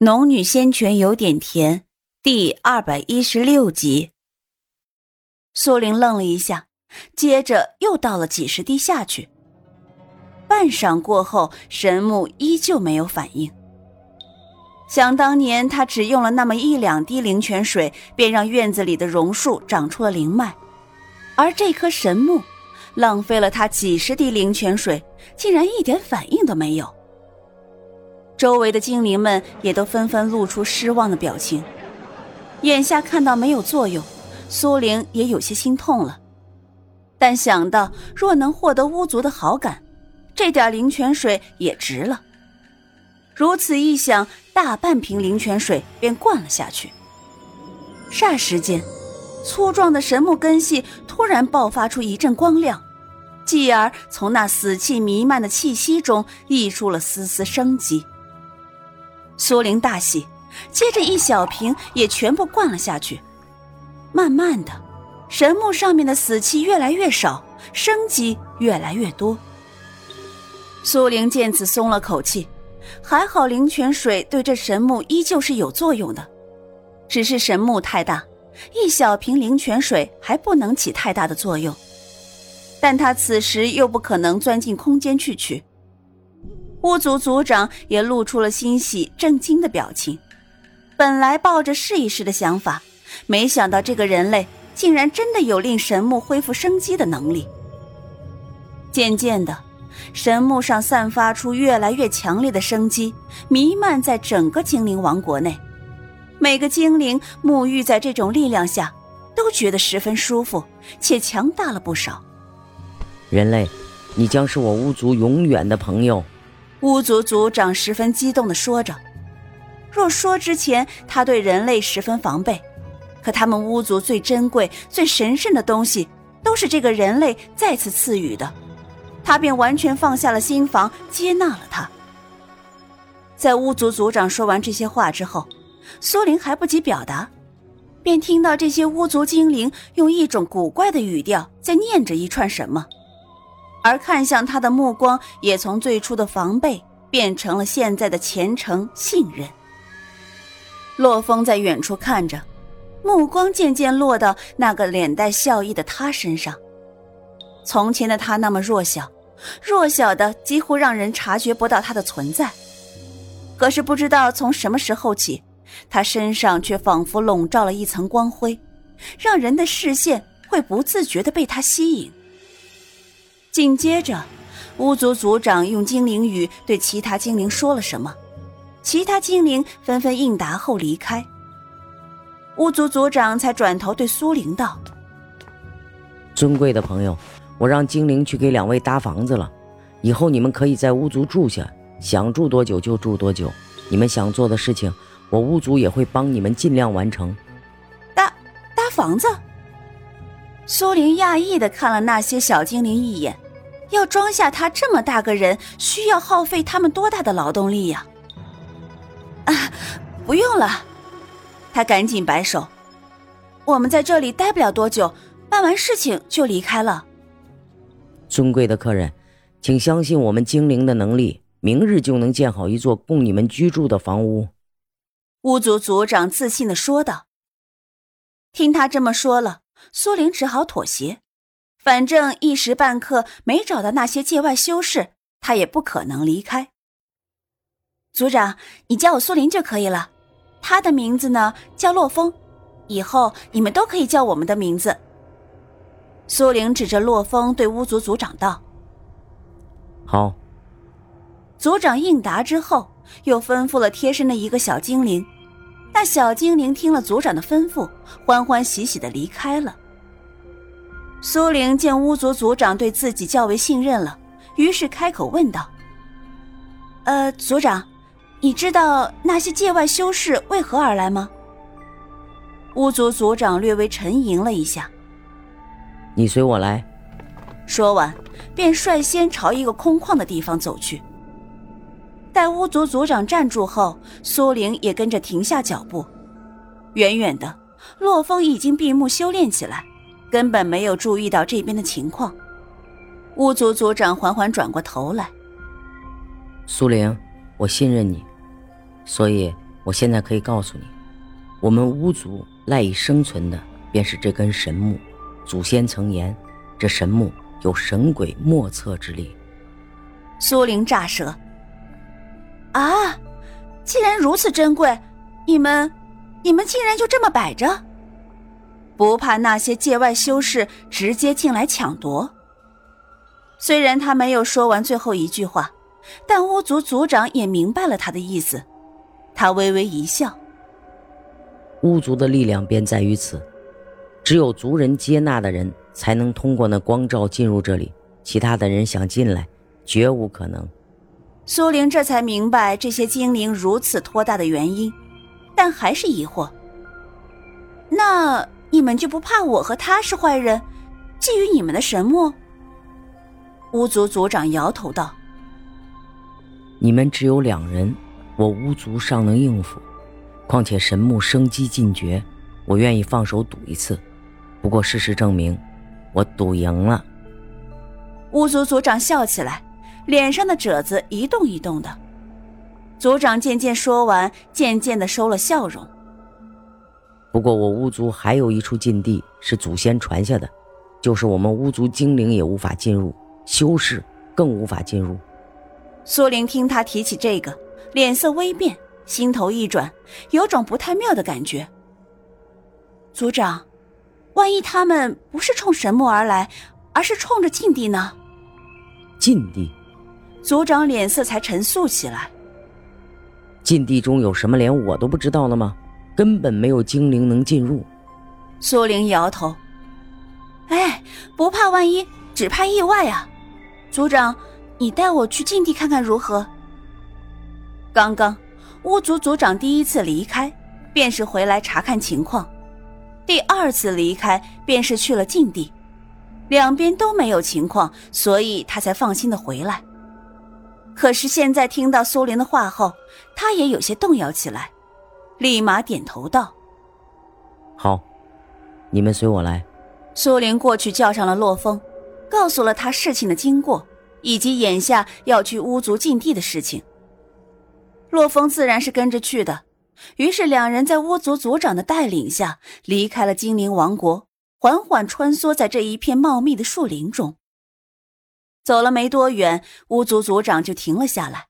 农女仙泉有点甜，第二百一十六集。苏玲愣了一下，接着又倒了几十滴下去。半晌过后，神木依旧没有反应。想当年，他只用了那么一两滴灵泉水，便让院子里的榕树长出了灵脉，而这棵神木，浪费了他几十滴灵泉水，竟然一点反应都没有。周围的精灵们也都纷纷露出失望的表情。眼下看到没有作用，苏玲也有些心痛了。但想到若能获得巫族的好感，这点灵泉水也值了。如此一想，大半瓶灵泉水便灌了下去。霎时间，粗壮的神木根系突然爆发出一阵光亮，继而从那死气弥漫的气息中溢出了丝丝生机。苏玲大喜，接着一小瓶也全部灌了下去。慢慢的，神木上面的死气越来越少，生机越来越多。苏玲见此松了口气，还好灵泉水对这神木依旧是有作用的，只是神木太大，一小瓶灵泉水还不能起太大的作用。但他此时又不可能钻进空间去取。巫族族长也露出了欣喜、震惊的表情。本来抱着试一试的想法，没想到这个人类竟然真的有令神木恢复生机的能力。渐渐的，神木上散发出越来越强烈的生机，弥漫在整个精灵王国内。每个精灵沐浴在这种力量下，都觉得十分舒服，且强大了不少。人类，你将是我巫族永远的朋友。巫族族长十分激动地说着：“若说之前他对人类十分防备，可他们巫族最珍贵、最神圣的东西都是这个人类再次赐予的，他便完全放下了心防，接纳了他。”在巫族族长说完这些话之后，苏玲还不及表达，便听到这些巫族精灵用一种古怪的语调在念着一串什么。而看向他的目光也从最初的防备变成了现在的虔诚信任。洛风在远处看着，目光渐渐落到那个脸带笑意的他身上。从前的他那么弱小，弱小的几乎让人察觉不到他的存在。可是不知道从什么时候起，他身上却仿佛笼罩了一层光辉，让人的视线会不自觉地被他吸引。紧接着，巫族族长用精灵语对其他精灵说了什么，其他精灵纷纷应答后离开。巫族族长才转头对苏玲道：“尊贵的朋友，我让精灵去给两位搭房子了，以后你们可以在巫族住下，想住多久就住多久。你们想做的事情，我巫族也会帮你们尽量完成。”搭搭房子？苏玲讶异的看了那些小精灵一眼。要装下他这么大个人，需要耗费他们多大的劳动力呀？啊，不用了，他赶紧摆手，我们在这里待不了多久，办完事情就离开了。尊贵的客人，请相信我们精灵的能力，明日就能建好一座供你们居住的房屋。巫族族长自信的说道。听他这么说了，苏玲只好妥协。反正一时半刻没找到那些界外修士，他也不可能离开。族长，你叫我苏林就可以了。他的名字呢叫洛风，以后你们都可以叫我们的名字。苏玲指着洛风对巫族族长道：“好。”族长应答之后，又吩咐了贴身的一个小精灵。那小精灵听了族长的吩咐，欢欢喜喜的离开了。苏玲见巫族族长对自己较为信任了，于是开口问道：“呃，族长，你知道那些界外修士为何而来吗？”巫族族长略微沉吟了一下：“你随我来。”说完，便率先朝一个空旷的地方走去。待巫族族长站住后，苏玲也跟着停下脚步。远远的，洛风已经闭目修炼起来。根本没有注意到这边的情况。巫族族长缓缓转过头来：“苏玲，我信任你，所以我现在可以告诉你，我们巫族赖以生存的便是这根神木。祖先曾言，这神木有神鬼莫测之力。苏玲乍舌：“啊，既然如此珍贵，你们，你们竟然就这么摆着，不怕那些界外修士直接进来抢夺？”虽然他没有说完最后一句话，但巫族族长也明白了他的意思。他微微一笑：“巫族的力量便在于此，只有族人接纳的人才能通过那光照进入这里，其他的人想进来，绝无可能。”苏玲这才明白这些精灵如此托大的原因，但还是疑惑：“那你们就不怕我和他是坏人，觊觎你们的神木？”巫族族长摇头道：“你们只有两人。”我巫族尚能应付，况且神木生机尽绝，我愿意放手赌一次。不过事实证明，我赌赢了。巫族族长笑起来，脸上的褶子一动一动的。族长渐渐说完，渐渐的收了笑容。不过我巫族还有一处禁地是祖先传下的，就是我们巫族精灵也无法进入，修士更无法进入。苏玲听他提起这个。脸色微变，心头一转，有种不太妙的感觉。族长，万一他们不是冲神木而来，而是冲着禁地呢？禁地，族长脸色才沉肃起来。禁地中有什么，连我都不知道了吗？根本没有精灵能进入。苏玲摇头。哎，不怕万一，只怕意外啊！族长，你带我去禁地看看如何？刚刚，巫族族长第一次离开，便是回来查看情况；第二次离开，便是去了禁地，两边都没有情况，所以他才放心的回来。可是现在听到苏玲的话后，他也有些动摇起来，立马点头道：“好，你们随我来。”苏玲过去叫上了洛风，告诉了他事情的经过，以及眼下要去巫族禁地的事情。洛风自然是跟着去的，于是两人在巫族族长的带领下离开了精灵王国，缓缓穿梭在这一片茂密的树林中。走了没多远，巫族族长就停了下来，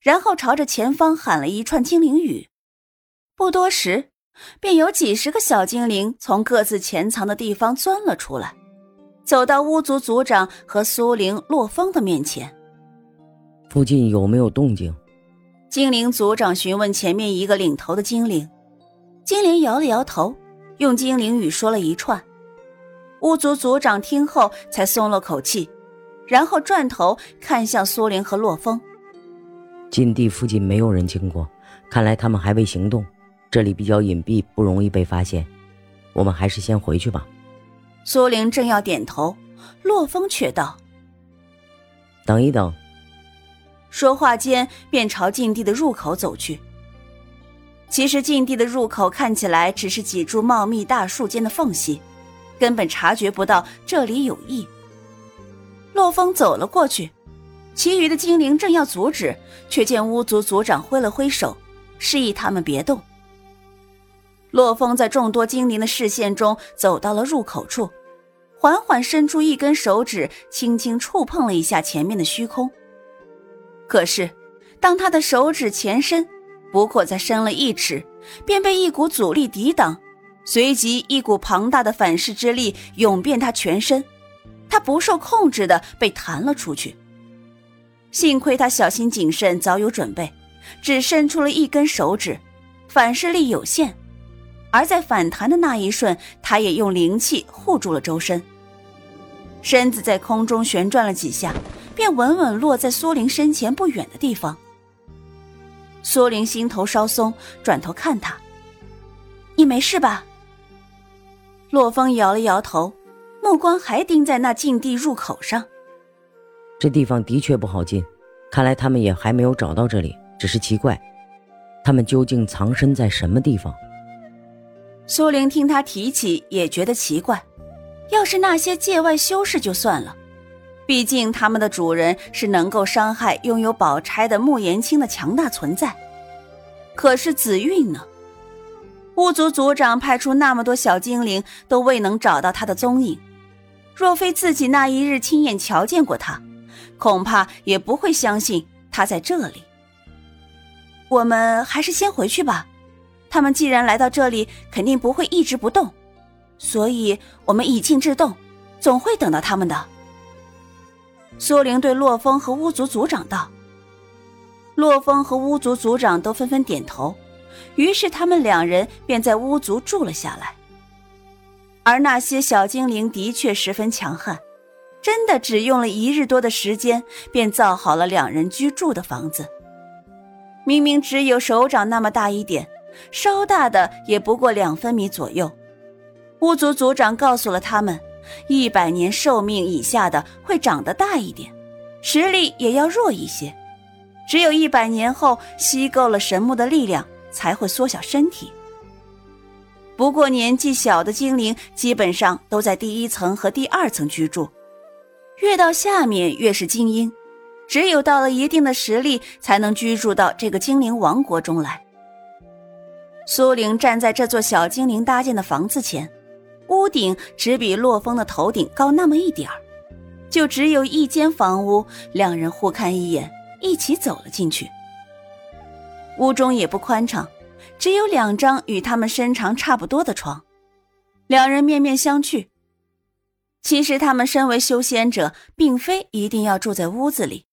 然后朝着前方喊了一串精灵语。不多时，便有几十个小精灵从各自潜藏的地方钻了出来，走到巫族族长和苏灵、洛风的面前。附近有没有动静？精灵族长询问前面一个领头的精灵，精灵摇了摇头，用精灵语说了一串。巫族族长听后才松了口气，然后转头看向苏灵和洛风。禁地附近没有人经过，看来他们还未行动。这里比较隐蔽，不容易被发现。我们还是先回去吧。苏灵正要点头，洛风却道：“等一等。”说话间，便朝禁地的入口走去。其实，禁地的入口看起来只是几株茂密大树间的缝隙，根本察觉不到这里有异。洛风走了过去，其余的精灵正要阻止，却见巫族族长挥了挥手，示意他们别动。洛风在众多精灵的视线中走到了入口处，缓缓伸出一根手指，轻轻触碰了一下前面的虚空。可是，当他的手指前伸，不过再伸了一尺，便被一股阻力抵挡，随即一股庞大的反噬之力涌遍他全身，他不受控制的被弹了出去。幸亏他小心谨慎，早有准备，只伸出了一根手指，反噬力有限，而在反弹的那一瞬，他也用灵气护住了周身，身子在空中旋转了几下。便稳稳落在苏玲身前不远的地方。苏玲心头稍松，转头看他：“你没事吧？”洛风摇了摇头，目光还盯在那禁地入口上。这地方的确不好进，看来他们也还没有找到这里。只是奇怪，他们究竟藏身在什么地方？苏玲听他提起，也觉得奇怪。要是那些界外修士就算了。毕竟，他们的主人是能够伤害拥有宝钗的穆延青的强大存在。可是紫韵呢？巫族族长派出那么多小精灵，都未能找到他的踪影。若非自己那一日亲眼瞧见过他，恐怕也不会相信他在这里。我们还是先回去吧。他们既然来到这里，肯定不会一直不动，所以我们以静制动，总会等到他们的。苏玲对洛风和巫族族长道。洛风和巫族族长都纷纷点头，于是他们两人便在巫族住了下来。而那些小精灵的确十分强悍，真的只用了一日多的时间，便造好了两人居住的房子。明明只有手掌那么大一点，稍大的也不过两分米左右。巫族族长告诉了他们，一百年寿命以下的会长得大一点，实力也要弱一些。只有一百年后吸够了神木的力量，才会缩小身体。不过年纪小的精灵基本上都在第一层和第二层居住，越到下面越是精英。只有到了一定的实力，才能居住到这个精灵王国中来。苏玲站在这座小精灵搭建的房子前，屋顶只比洛风的头顶高那么一点儿，就只有一间房屋。两人互看一眼。一起走了进去。屋中也不宽敞，只有两张与他们身长差不多的床。两人面面相觑。其实他们身为修仙者，并非一定要住在屋子里，